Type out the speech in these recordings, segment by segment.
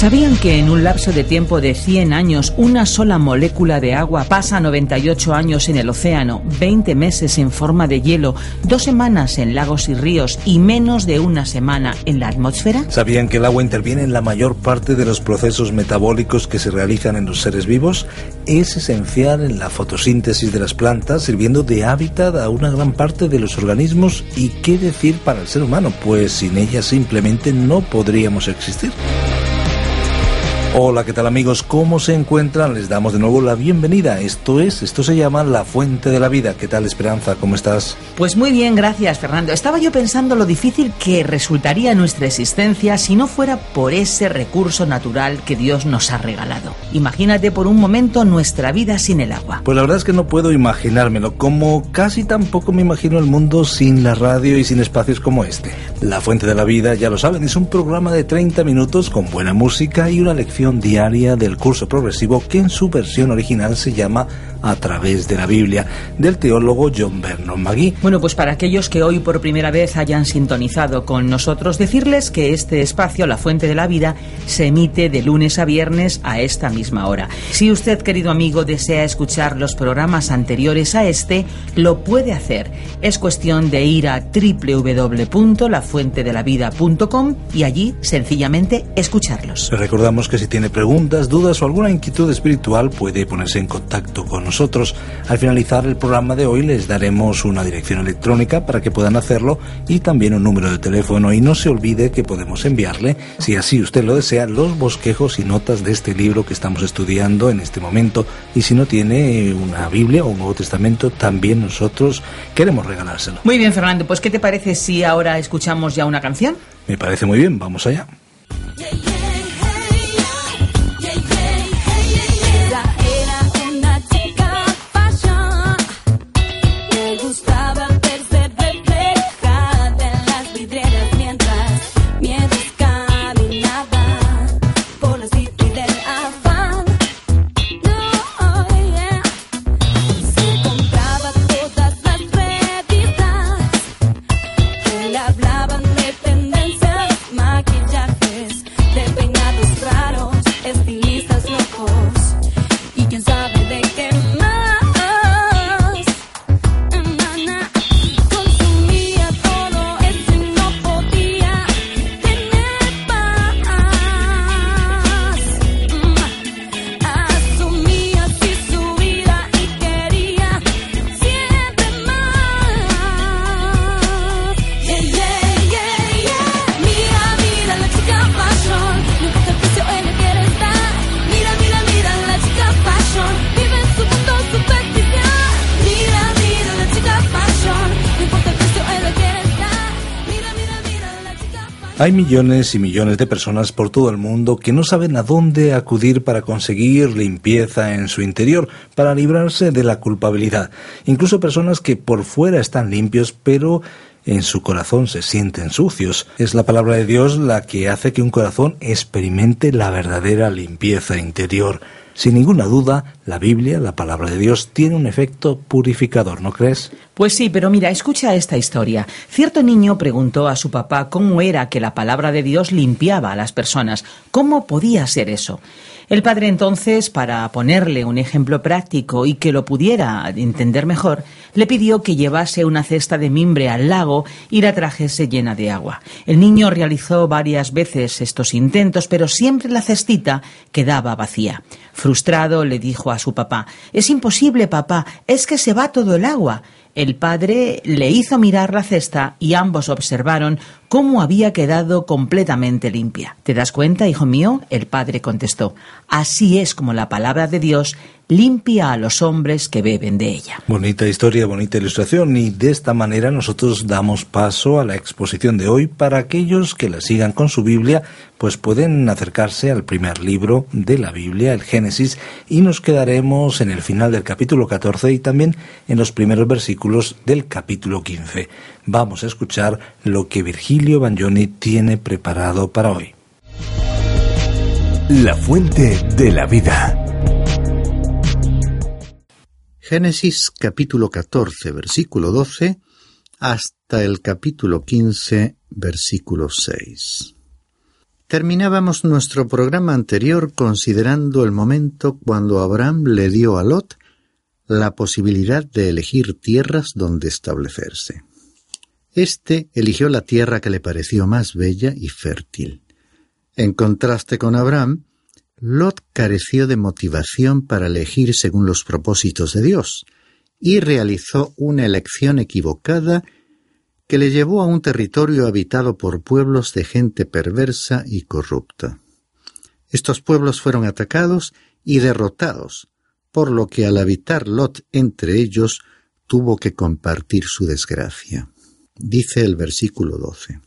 ¿Sabían que en un lapso de tiempo de 100 años una sola molécula de agua pasa 98 años en el océano, 20 meses en forma de hielo, dos semanas en lagos y ríos y menos de una semana en la atmósfera? ¿Sabían que el agua interviene en la mayor parte de los procesos metabólicos que se realizan en los seres vivos? Es esencial en la fotosíntesis de las plantas, sirviendo de hábitat a una gran parte de los organismos y qué decir para el ser humano, pues sin ella simplemente no podríamos existir. Hola, ¿qué tal amigos? ¿Cómo se encuentran? Les damos de nuevo la bienvenida. Esto es, esto se llama La Fuente de la Vida. ¿Qué tal Esperanza? ¿Cómo estás? Pues muy bien, gracias Fernando. Estaba yo pensando lo difícil que resultaría nuestra existencia si no fuera por ese recurso natural que Dios nos ha regalado. Imagínate por un momento nuestra vida sin el agua. Pues la verdad es que no puedo imaginármelo, como casi tampoco me imagino el mundo sin la radio y sin espacios como este. La Fuente de la Vida, ya lo saben, es un programa de 30 minutos con buena música y una lección diaria del curso progresivo que en su versión original se llama A través de la Biblia, del teólogo John Vernon Magui. Bueno, pues para aquellos que hoy por primera vez hayan sintonizado con nosotros, decirles que este espacio, La Fuente de la Vida, se emite de lunes a viernes a esta misma hora. Si usted, querido amigo, desea escuchar los programas anteriores a este, lo puede hacer. Es cuestión de ir a www.lafuentedelavida.com y allí sencillamente escucharlos. Recordamos que si tiene preguntas, dudas o alguna inquietud espiritual puede ponerse en contacto con nosotros. Al finalizar el programa de hoy les daremos una dirección electrónica para que puedan hacerlo y también un número de teléfono y no se olvide que podemos enviarle, si así usted lo desea, los bosquejos y notas de este libro que estamos estudiando en este momento y si no tiene una Biblia o un Nuevo Testamento, también nosotros queremos regalárselo. Muy bien, Fernando, pues ¿qué te parece si ahora escuchamos ya una canción? Me parece muy bien, vamos allá. Hay millones y millones de personas por todo el mundo que no saben a dónde acudir para conseguir limpieza en su interior, para librarse de la culpabilidad. Incluso personas que por fuera están limpios, pero en su corazón se sienten sucios. Es la palabra de Dios la que hace que un corazón experimente la verdadera limpieza interior. Sin ninguna duda, la Biblia, la palabra de Dios, tiene un efecto purificador, ¿no crees? Pues sí, pero mira, escucha esta historia. Cierto niño preguntó a su papá cómo era que la palabra de Dios limpiaba a las personas. ¿Cómo podía ser eso? El padre entonces, para ponerle un ejemplo práctico y que lo pudiera entender mejor, le pidió que llevase una cesta de mimbre al lago y la trajese llena de agua. El niño realizó varias veces estos intentos, pero siempre la cestita quedaba vacía. Frustrado, le dijo a su papá Es imposible, papá, es que se va todo el agua. El padre le hizo mirar la cesta y ambos observaron cómo había quedado completamente limpia. ¿Te das cuenta, hijo mío? El padre contestó. Así es como la palabra de Dios limpia a los hombres que beben de ella. Bonita historia, bonita ilustración y de esta manera nosotros damos paso a la exposición de hoy para aquellos que la sigan con su Biblia, pues pueden acercarse al primer libro de la Biblia, el Génesis, y nos quedaremos en el final del capítulo 14 y también en los primeros versículos del capítulo 15. Vamos a escuchar lo que Virgilio Bagnoni tiene preparado para hoy. La fuente de la vida. Génesis capítulo 14, versículo 12, hasta el capítulo 15, versículo 6. Terminábamos nuestro programa anterior considerando el momento cuando Abraham le dio a Lot la posibilidad de elegir tierras donde establecerse. Este eligió la tierra que le pareció más bella y fértil. En contraste con Abraham, Lot careció de motivación para elegir según los propósitos de Dios y realizó una elección equivocada que le llevó a un territorio habitado por pueblos de gente perversa y corrupta. Estos pueblos fueron atacados y derrotados, por lo que al habitar Lot entre ellos tuvo que compartir su desgracia. Dice el versículo 12.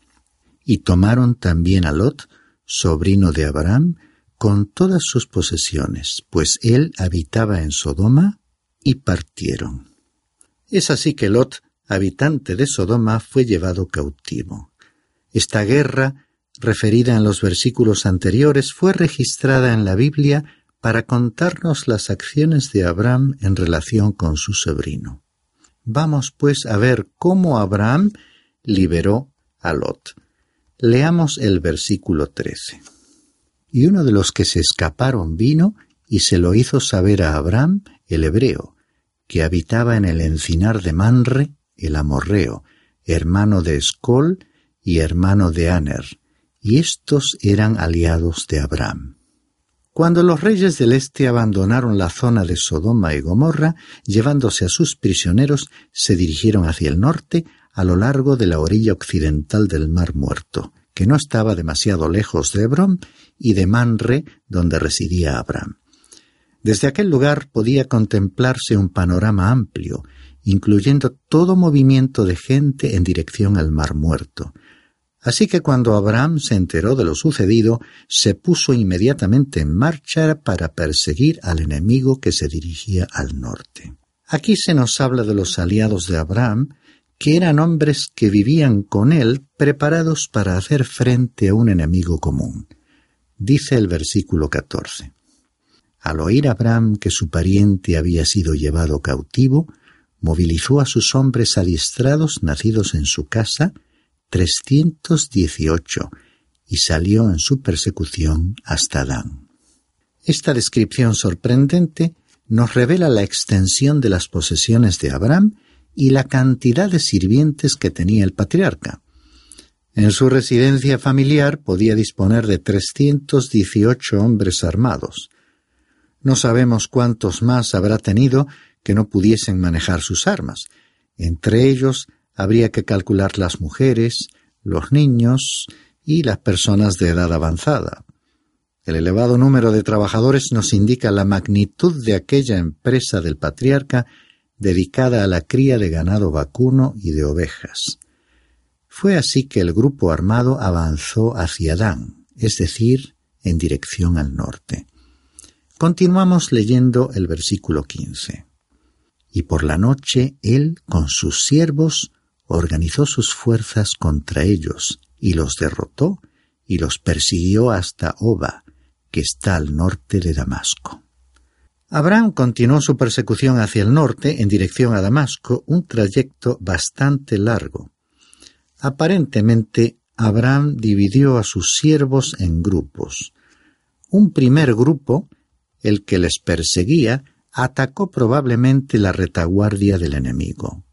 Y tomaron también a Lot, sobrino de Abraham, con todas sus posesiones, pues él habitaba en Sodoma, y partieron. Es así que Lot, habitante de Sodoma, fue llevado cautivo. Esta guerra, referida en los versículos anteriores, fue registrada en la Biblia para contarnos las acciones de Abraham en relación con su sobrino. Vamos pues a ver cómo Abraham liberó a Lot. Leamos el versículo 13. Y uno de los que se escaparon vino y se lo hizo saber a Abraham, el hebreo, que habitaba en el encinar de Manre, el amorreo, hermano de Escol y hermano de Aner, y estos eran aliados de Abraham. Cuando los reyes del este abandonaron la zona de Sodoma y Gomorra, llevándose a sus prisioneros, se dirigieron hacia el norte, a lo largo de la orilla occidental del Mar Muerto, que no estaba demasiado lejos de Hebrón y de Manre, donde residía Abraham. Desde aquel lugar podía contemplarse un panorama amplio, incluyendo todo movimiento de gente en dirección al Mar Muerto. Así que cuando Abraham se enteró de lo sucedido, se puso inmediatamente en marcha para perseguir al enemigo que se dirigía al norte. Aquí se nos habla de los aliados de Abraham, que eran hombres que vivían con él preparados para hacer frente a un enemigo común. Dice el versículo 14. Al oír Abraham que su pariente había sido llevado cautivo, movilizó a sus hombres adiestrados nacidos en su casa, trescientos dieciocho, y salió en su persecución hasta Dan. Esta descripción sorprendente nos revela la extensión de las posesiones de Abraham y la cantidad de sirvientes que tenía el patriarca. En su residencia familiar podía disponer de 318 hombres armados. No sabemos cuántos más habrá tenido que no pudiesen manejar sus armas. Entre ellos habría que calcular las mujeres, los niños y las personas de edad avanzada. El elevado número de trabajadores nos indica la magnitud de aquella empresa del patriarca dedicada a la cría de ganado vacuno y de ovejas. Fue así que el grupo armado avanzó hacia Dan, es decir, en dirección al norte. Continuamos leyendo el versículo 15. Y por la noche él, con sus siervos, organizó sus fuerzas contra ellos, y los derrotó, y los persiguió hasta Oba, que está al norte de Damasco. Abraham continuó su persecución hacia el norte en dirección a Damasco, un trayecto bastante largo. Aparentemente, Abraham dividió a sus siervos en grupos. Un primer grupo, el que les perseguía, atacó probablemente la retaguardia del enemigo.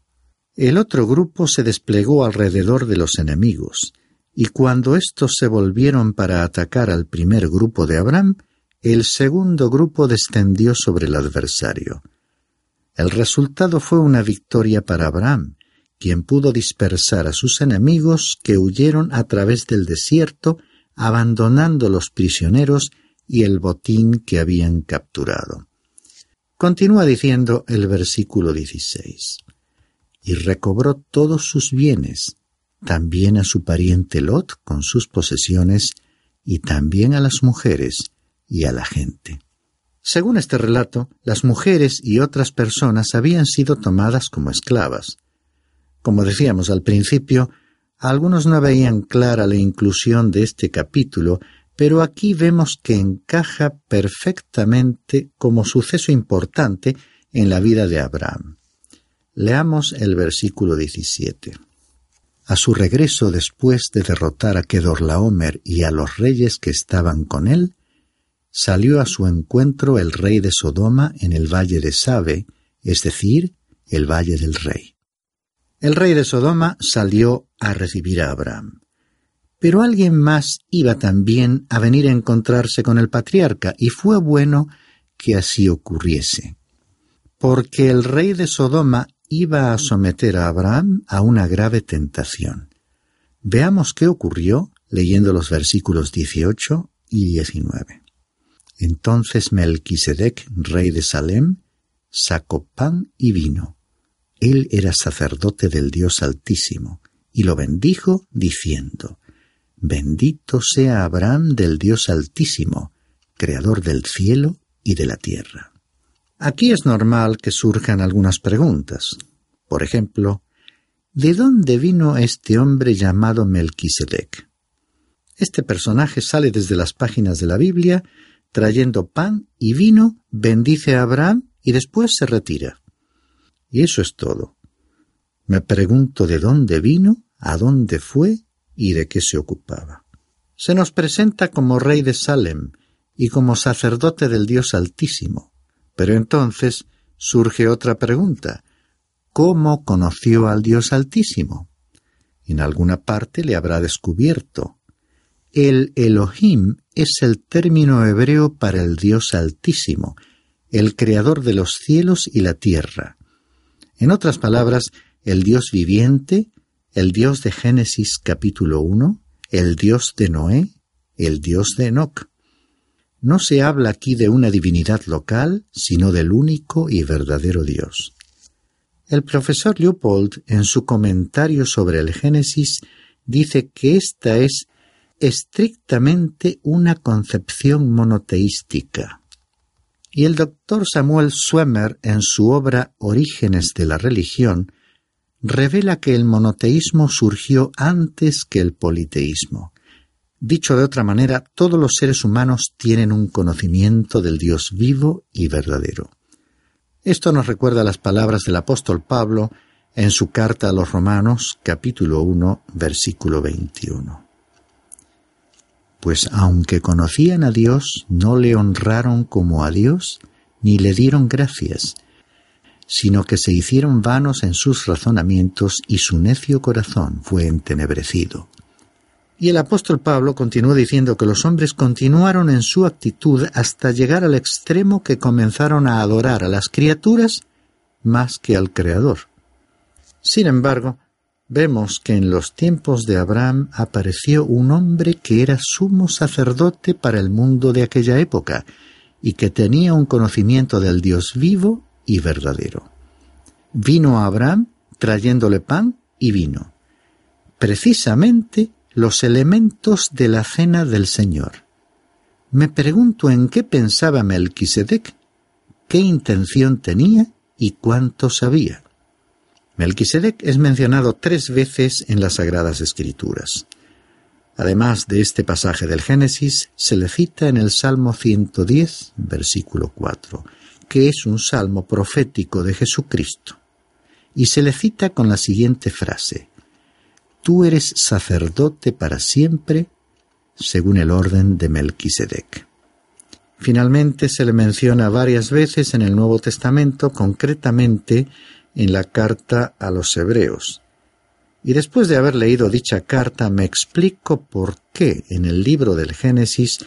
El otro grupo se desplegó alrededor de los enemigos, y cuando éstos se volvieron para atacar al primer grupo de Abraham, el segundo grupo descendió sobre el adversario. El resultado fue una victoria para Abraham, quien pudo dispersar a sus enemigos que huyeron a través del desierto, abandonando los prisioneros y el botín que habían capturado. Continúa diciendo el versículo 16. Y recobró todos sus bienes, también a su pariente Lot con sus posesiones, y también a las mujeres y a la gente. Según este relato, las mujeres y otras personas habían sido tomadas como esclavas. Como decíamos al principio, algunos no veían clara la inclusión de este capítulo pero aquí vemos que encaja perfectamente como suceso importante en la vida de Abraham. Leamos el versículo 17. A su regreso después de derrotar a Kedorlaomer y a los reyes que estaban con él, salió a su encuentro el rey de Sodoma en el valle de Sabe, es decir, el valle del rey. El rey de Sodoma salió a recibir a Abraham. Pero alguien más iba también a venir a encontrarse con el patriarca, y fue bueno que así ocurriese. Porque el rey de Sodoma iba a someter a Abraham a una grave tentación. Veamos qué ocurrió leyendo los versículos 18 y 19. Entonces Melquisedec, rey de Salem, sacó pan y vino. Él era sacerdote del Dios Altísimo, y lo bendijo, diciendo, Bendito sea Abraham del Dios Altísimo, Creador del cielo y de la tierra. Aquí es normal que surjan algunas preguntas. Por ejemplo, ¿de dónde vino este hombre llamado Melquisedec? Este personaje sale desde las páginas de la Biblia trayendo pan y vino, bendice a Abraham y después se retira. Y eso es todo. Me pregunto de dónde vino, a dónde fue y de qué se ocupaba. Se nos presenta como rey de Salem y como sacerdote del Dios Altísimo. Pero entonces surge otra pregunta. ¿Cómo conoció al Dios Altísimo? En alguna parte le habrá descubierto. El Elohim es el término hebreo para el Dios Altísimo, el creador de los cielos y la tierra. En otras palabras, el Dios viviente, el Dios de Génesis capítulo 1, el Dios de Noé, el Dios de Enoch. No se habla aquí de una divinidad local, sino del único y verdadero Dios. El profesor Leopold, en su comentario sobre el Génesis, dice que esta es estrictamente una concepción monoteística. Y el doctor Samuel Swemmer, en su obra Orígenes de la Religión, revela que el monoteísmo surgió antes que el politeísmo. Dicho de otra manera, todos los seres humanos tienen un conocimiento del Dios vivo y verdadero. Esto nos recuerda las palabras del apóstol Pablo en su carta a los Romanos capítulo 1 versículo 21. Pues aunque conocían a Dios, no le honraron como a Dios, ni le dieron gracias, sino que se hicieron vanos en sus razonamientos y su necio corazón fue entenebrecido. Y el apóstol Pablo continuó diciendo que los hombres continuaron en su actitud hasta llegar al extremo que comenzaron a adorar a las criaturas más que al Creador. Sin embargo, vemos que en los tiempos de Abraham apareció un hombre que era sumo sacerdote para el mundo de aquella época y que tenía un conocimiento del Dios vivo y verdadero. Vino a Abraham trayéndole pan y vino, precisamente los elementos de la cena del Señor. Me pregunto en qué pensaba Melquisedec, qué intención tenía y cuánto sabía. Melquisedec es mencionado tres veces en las Sagradas Escrituras. Además de este pasaje del Génesis, se le cita en el Salmo 110, versículo 4, que es un salmo profético de Jesucristo, y se le cita con la siguiente frase, Tú eres sacerdote para siempre, según el orden de Melquisedec. Finalmente se le menciona varias veces en el Nuevo Testamento, concretamente en la carta a los Hebreos. Y después de haber leído dicha carta me explico por qué en el libro del Génesis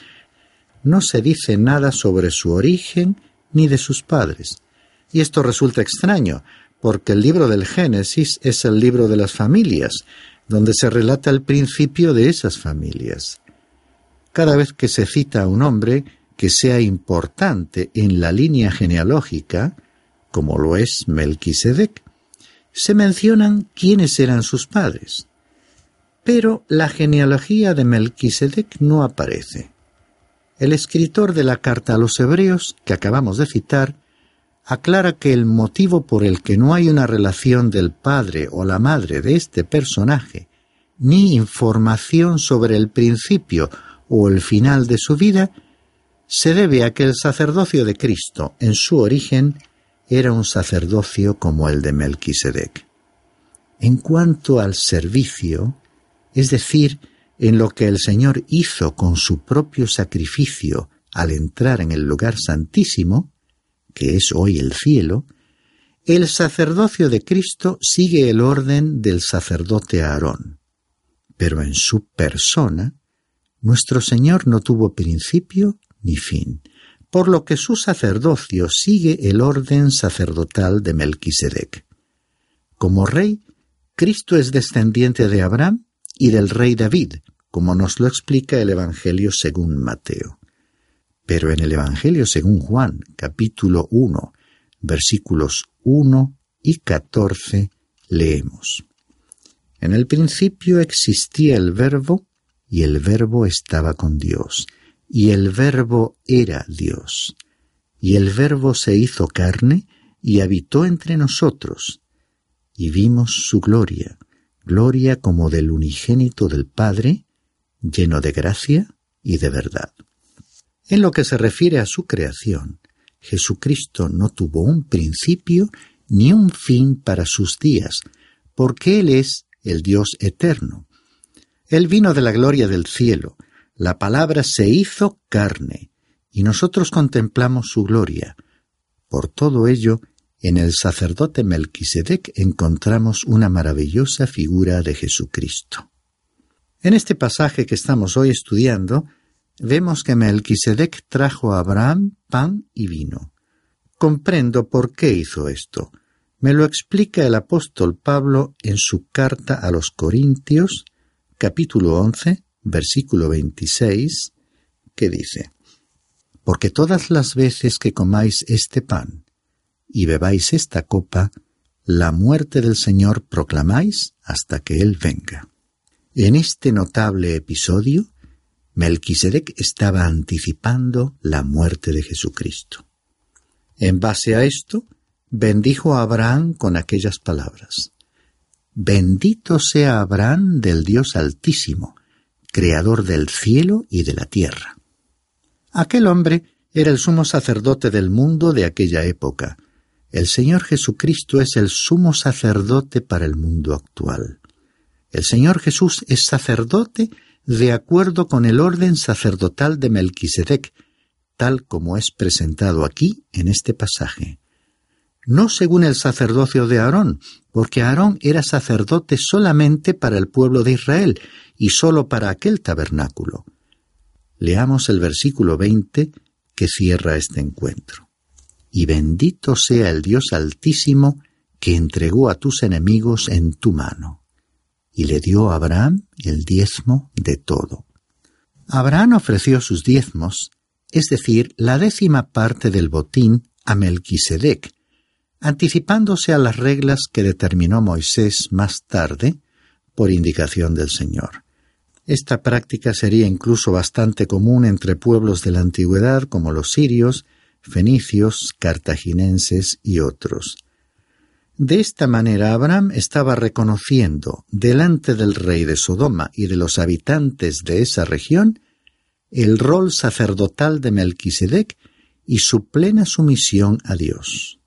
no se dice nada sobre su origen ni de sus padres. Y esto resulta extraño, porque el libro del Génesis es el libro de las familias, donde se relata el principio de esas familias. Cada vez que se cita a un hombre, que sea importante en la línea genealógica, como lo es Melquisedec. Se mencionan quiénes eran sus padres, pero la genealogía de Melquisedec no aparece. El escritor de la carta a los hebreos, que acabamos de citar, aclara que el motivo por el que no hay una relación del padre o la madre de este personaje, ni información sobre el principio o el final de su vida, se debe a que el sacerdocio de Cristo, en su origen, era un sacerdocio como el de Melquisedec. En cuanto al servicio, es decir, en lo que el Señor hizo con su propio sacrificio al entrar en el lugar santísimo, que es hoy el cielo, el sacerdocio de Cristo sigue el orden del sacerdote Aarón. Pero en su persona, nuestro Señor no tuvo principio ni fin, por lo que su sacerdocio sigue el orden sacerdotal de Melquisedec. Como rey, Cristo es descendiente de Abraham y del rey David, como nos lo explica el Evangelio según Mateo. Pero en el Evangelio según Juan, capítulo 1, versículos 1 y 14, leemos. En el principio existía el verbo, y el verbo estaba con Dios, y el verbo era Dios. Y el verbo se hizo carne y habitó entre nosotros, y vimos su gloria, gloria como del unigénito del Padre, lleno de gracia y de verdad. En lo que se refiere a su creación, Jesucristo no tuvo un principio ni un fin para sus días, porque Él es el Dios eterno. Él vino de la gloria del cielo, la palabra se hizo carne, y nosotros contemplamos su gloria. Por todo ello, en el sacerdote Melquisedec encontramos una maravillosa figura de Jesucristo. En este pasaje que estamos hoy estudiando, vemos que Melquisedec trajo a Abraham pan y vino. Comprendo por qué hizo esto. Me lo explica el apóstol Pablo en su carta a los Corintios, capítulo 11, versículo 26, que dice, Porque todas las veces que comáis este pan y bebáis esta copa, la muerte del Señor proclamáis hasta que Él venga. En este notable episodio, Melquisedec estaba anticipando la muerte de Jesucristo. En base a esto, bendijo a Abraham con aquellas palabras. Bendito sea Abraham del Dios Altísimo, Creador del cielo y de la tierra. Aquel hombre era el sumo sacerdote del mundo de aquella época, el Señor Jesucristo es el sumo sacerdote para el mundo actual. El Señor Jesús es sacerdote de acuerdo con el orden sacerdotal de Melquisedec, tal como es presentado aquí en este pasaje. No según el sacerdocio de Aarón, porque Aarón era sacerdote solamente para el pueblo de Israel y sólo para aquel tabernáculo. Leamos el versículo 20 que cierra este encuentro y bendito sea el Dios Altísimo que entregó a tus enemigos en tu mano. Y le dio a Abraham el diezmo de todo. Abraham ofreció sus diezmos, es decir, la décima parte del botín, a Melquisedec, anticipándose a las reglas que determinó Moisés más tarde, por indicación del Señor. Esta práctica sería incluso bastante común entre pueblos de la antigüedad como los sirios, fenicios, cartaginenses y otros. De esta manera Abraham estaba reconociendo delante del rey de Sodoma y de los habitantes de esa región el rol sacerdotal de Melquisedec y su plena sumisión a Dios.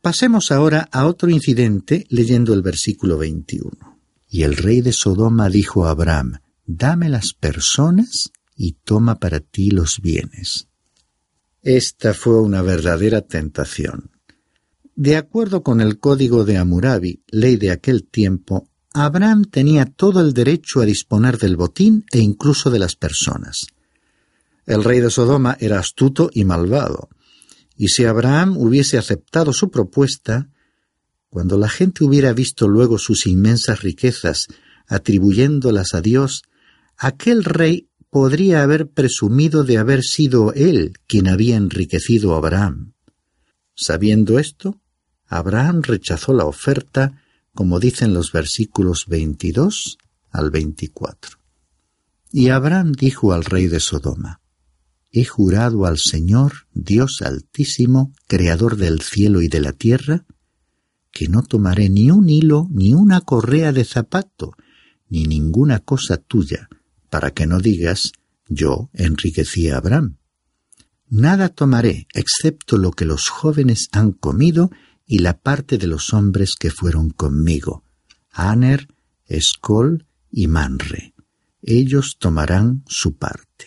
Pasemos ahora a otro incidente leyendo el versículo 21. Y el rey de Sodoma dijo a Abraham, Dame las personas y toma para ti los bienes. Esta fue una verdadera tentación. De acuerdo con el código de Hammurabi, ley de aquel tiempo, Abraham tenía todo el derecho a disponer del botín e incluso de las personas. El rey de Sodoma era astuto y malvado, y si Abraham hubiese aceptado su propuesta, cuando la gente hubiera visto luego sus inmensas riquezas atribuyéndolas a Dios, aquel rey podría haber presumido de haber sido él quien había enriquecido a Abraham. Sabiendo esto, Abraham rechazó la oferta, como dicen los versículos 22 al 24. Y Abraham dijo al rey de Sodoma, He jurado al Señor, Dios altísimo, creador del cielo y de la tierra, que no tomaré ni un hilo, ni una correa de zapato, ni ninguna cosa tuya, para que no digas, yo enriquecí a Abraham. Nada tomaré excepto lo que los jóvenes han comido y la parte de los hombres que fueron conmigo, Aner, Escol y Manre. Ellos tomarán su parte.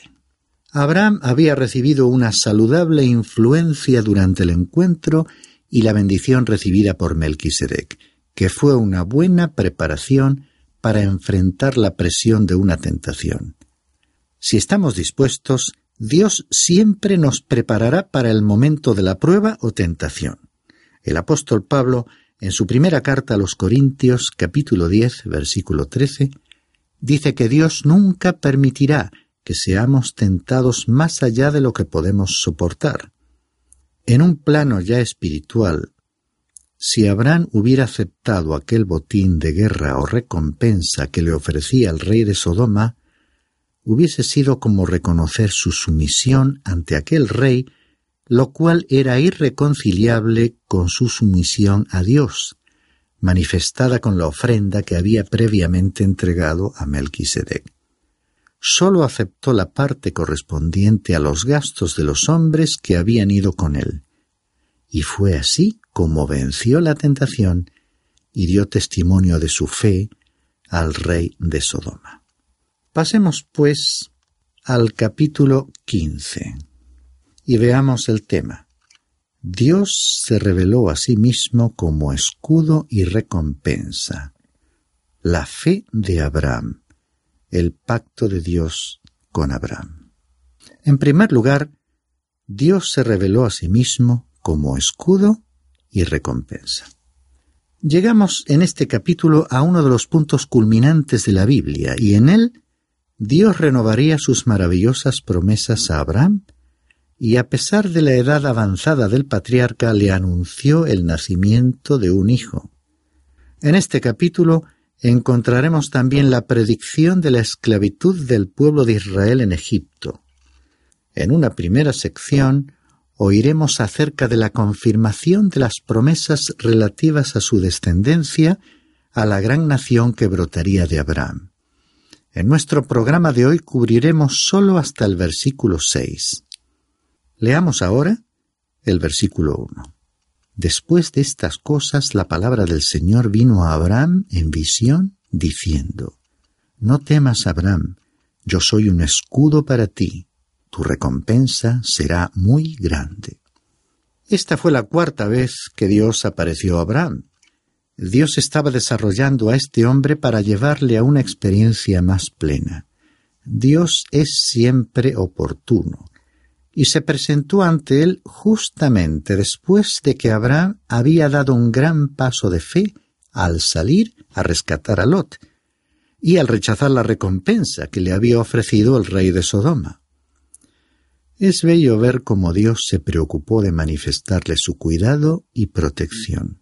Abraham había recibido una saludable influencia durante el encuentro y la bendición recibida por Melquisedec, que fue una buena preparación para enfrentar la presión de una tentación. Si estamos dispuestos, Dios siempre nos preparará para el momento de la prueba o tentación. El apóstol Pablo, en su primera carta a los Corintios, capítulo 10, versículo 13, dice que Dios nunca permitirá que seamos tentados más allá de lo que podemos soportar. En un plano ya espiritual, si Abraham hubiera aceptado aquel botín de guerra o recompensa que le ofrecía el rey de Sodoma, hubiese sido como reconocer su sumisión ante aquel rey, lo cual era irreconciliable con su sumisión a Dios, manifestada con la ofrenda que había previamente entregado a Melquisedec. Sólo aceptó la parte correspondiente a los gastos de los hombres que habían ido con él. Y fue así como venció la tentación y dio testimonio de su fe al rey de Sodoma. Pasemos, pues, al capítulo 15 y veamos el tema. Dios se reveló a sí mismo como escudo y recompensa. La fe de Abraham, el pacto de Dios con Abraham. En primer lugar, Dios se reveló a sí mismo como escudo y recompensa. Llegamos en este capítulo a uno de los puntos culminantes de la Biblia, y en él Dios renovaría sus maravillosas promesas a Abraham, y a pesar de la edad avanzada del patriarca le anunció el nacimiento de un hijo. En este capítulo encontraremos también la predicción de la esclavitud del pueblo de Israel en Egipto. En una primera sección oiremos acerca de la confirmación de las promesas relativas a su descendencia a la gran nación que brotaría de Abraham. En nuestro programa de hoy cubriremos solo hasta el versículo 6. Leamos ahora el versículo 1. Después de estas cosas la palabra del Señor vino a Abraham en visión, diciendo, No temas, Abraham, yo soy un escudo para ti tu recompensa será muy grande. Esta fue la cuarta vez que Dios apareció a Abraham. Dios estaba desarrollando a este hombre para llevarle a una experiencia más plena. Dios es siempre oportuno, y se presentó ante él justamente después de que Abraham había dado un gran paso de fe al salir a rescatar a Lot, y al rechazar la recompensa que le había ofrecido el rey de Sodoma. Es bello ver cómo Dios se preocupó de manifestarle su cuidado y protección.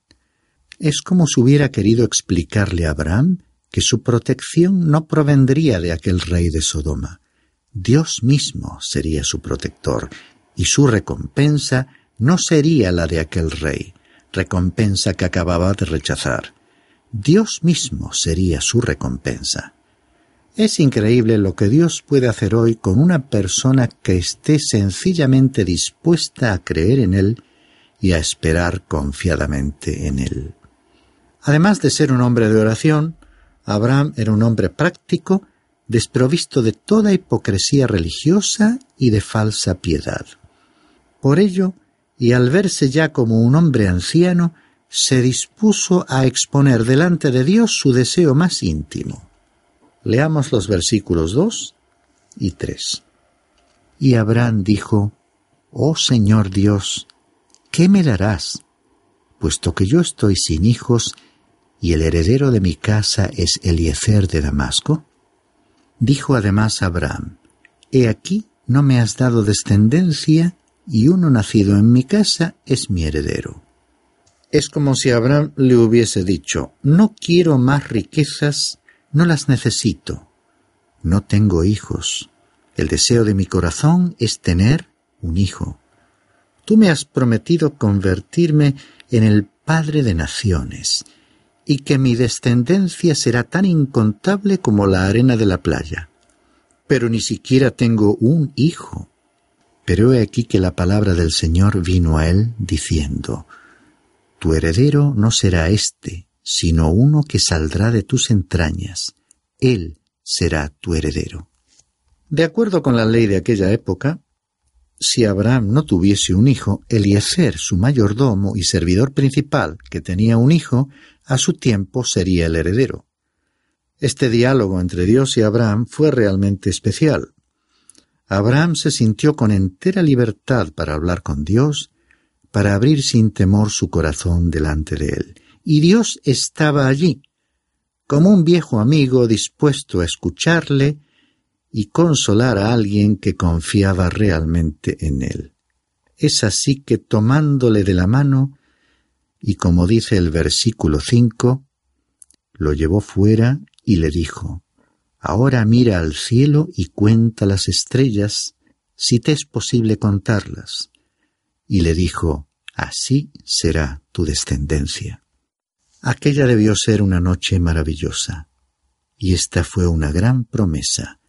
Es como si hubiera querido explicarle a Abraham que su protección no provendría de aquel rey de Sodoma. Dios mismo sería su protector, y su recompensa no sería la de aquel rey, recompensa que acababa de rechazar. Dios mismo sería su recompensa. Es increíble lo que Dios puede hacer hoy con una persona que esté sencillamente dispuesta a creer en Él y a esperar confiadamente en Él. Además de ser un hombre de oración, Abraham era un hombre práctico, desprovisto de toda hipocresía religiosa y de falsa piedad. Por ello, y al verse ya como un hombre anciano, se dispuso a exponer delante de Dios su deseo más íntimo, Leamos los versículos 2 y 3. Y Abraham dijo, Oh Señor Dios, ¿qué me darás? Puesto que yo estoy sin hijos y el heredero de mi casa es Eliezer de Damasco. Dijo además Abraham, He aquí, no me has dado descendencia, y uno nacido en mi casa es mi heredero. Es como si Abraham le hubiese dicho, no quiero más riquezas, no las necesito. No tengo hijos. El deseo de mi corazón es tener un hijo. Tú me has prometido convertirme en el Padre de naciones, y que mi descendencia será tan incontable como la arena de la playa. Pero ni siquiera tengo un hijo. Pero he aquí que la palabra del Señor vino a él diciendo, Tu heredero no será éste, sino uno que saldrá de tus entrañas. Él será tu heredero. De acuerdo con la ley de aquella época, si Abraham no tuviese un hijo, Eliezer, su mayordomo y servidor principal, que tenía un hijo, a su tiempo sería el heredero. Este diálogo entre Dios y Abraham fue realmente especial. Abraham se sintió con entera libertad para hablar con Dios, para abrir sin temor su corazón delante de él. Y Dios estaba allí, como un viejo amigo dispuesto a escucharle y consolar a alguien que confiaba realmente en él. Es así que tomándole de la mano, y como dice el versículo cinco, lo llevó fuera y le dijo, Ahora mira al cielo y cuenta las estrellas, si te es posible contarlas. Y le dijo, Así será tu descendencia. Aquella debió ser una noche maravillosa, y esta fue una gran promesa.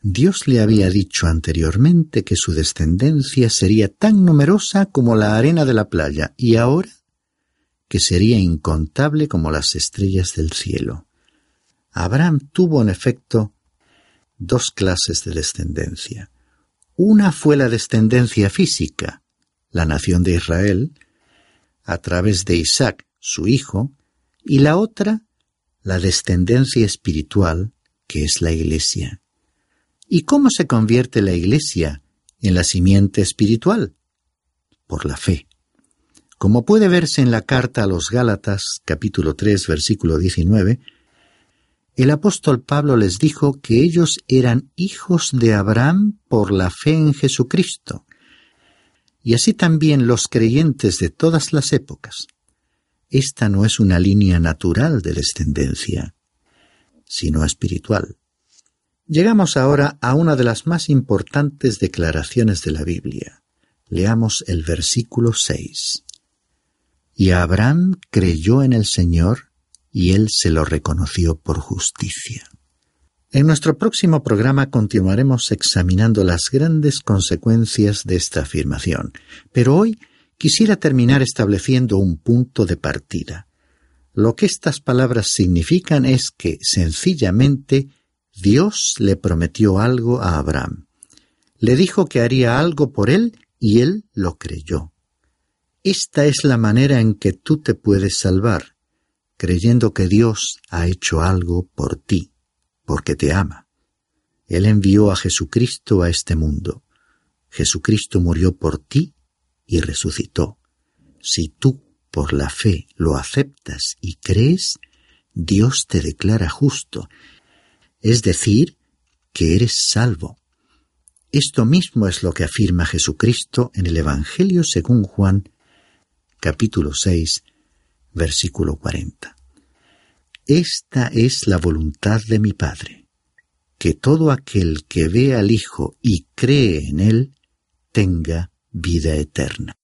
Dios le había dicho anteriormente que su descendencia sería tan numerosa como la arena de la playa, y ahora que sería incontable como las estrellas del cielo. Abraham tuvo en efecto dos clases de descendencia. Una fue la descendencia física, la nación de Israel, a través de Isaac, su hijo, y la otra, la descendencia espiritual, que es la Iglesia. ¿Y cómo se convierte la Iglesia en la simiente espiritual? Por la fe. Como puede verse en la carta a los Gálatas, capítulo 3, versículo 19, el apóstol Pablo les dijo que ellos eran hijos de Abraham por la fe en Jesucristo, y así también los creyentes de todas las épocas. Esta no es una línea natural de descendencia, sino espiritual. Llegamos ahora a una de las más importantes declaraciones de la Biblia. Leamos el versículo 6. Y Abraham creyó en el Señor, y él se lo reconoció por justicia. En nuestro próximo programa continuaremos examinando las grandes consecuencias de esta afirmación, pero hoy quisiera terminar estableciendo un punto de partida. Lo que estas palabras significan es que, sencillamente, Dios le prometió algo a Abraham. Le dijo que haría algo por él y él lo creyó. Esta es la manera en que tú te puedes salvar creyendo que Dios ha hecho algo por ti, porque te ama. Él envió a Jesucristo a este mundo. Jesucristo murió por ti y resucitó. Si tú, por la fe, lo aceptas y crees, Dios te declara justo, es decir, que eres salvo. Esto mismo es lo que afirma Jesucristo en el Evangelio según Juan, capítulo 6, versículo 40. Esta es la voluntad de mi Padre, que todo aquel que ve al Hijo y cree en Él tenga vida eterna.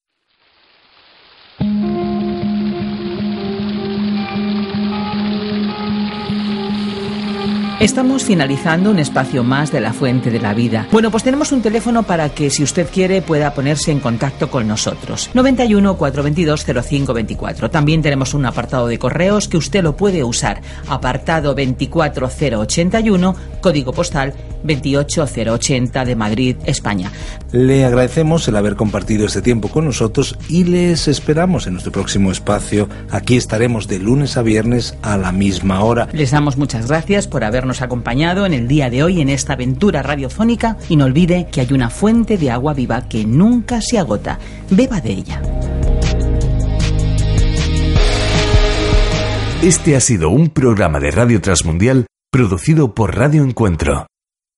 Estamos finalizando un espacio más de la Fuente de la Vida. Bueno, pues tenemos un teléfono para que, si usted quiere, pueda ponerse en contacto con nosotros. 91 422 0524. También tenemos un apartado de correos que usted lo puede usar. Apartado 24081, código postal 28080 de Madrid, España. Le agradecemos el haber compartido este tiempo con nosotros y les esperamos en nuestro próximo espacio. Aquí estaremos de lunes a viernes a la misma hora. Les damos muchas gracias por habernos acompañado en el día de hoy en esta aventura radiofónica y no olvide que hay una fuente de agua viva que nunca se agota. Beba de ella. Este ha sido un programa de Radio Transmundial producido por Radio Encuentro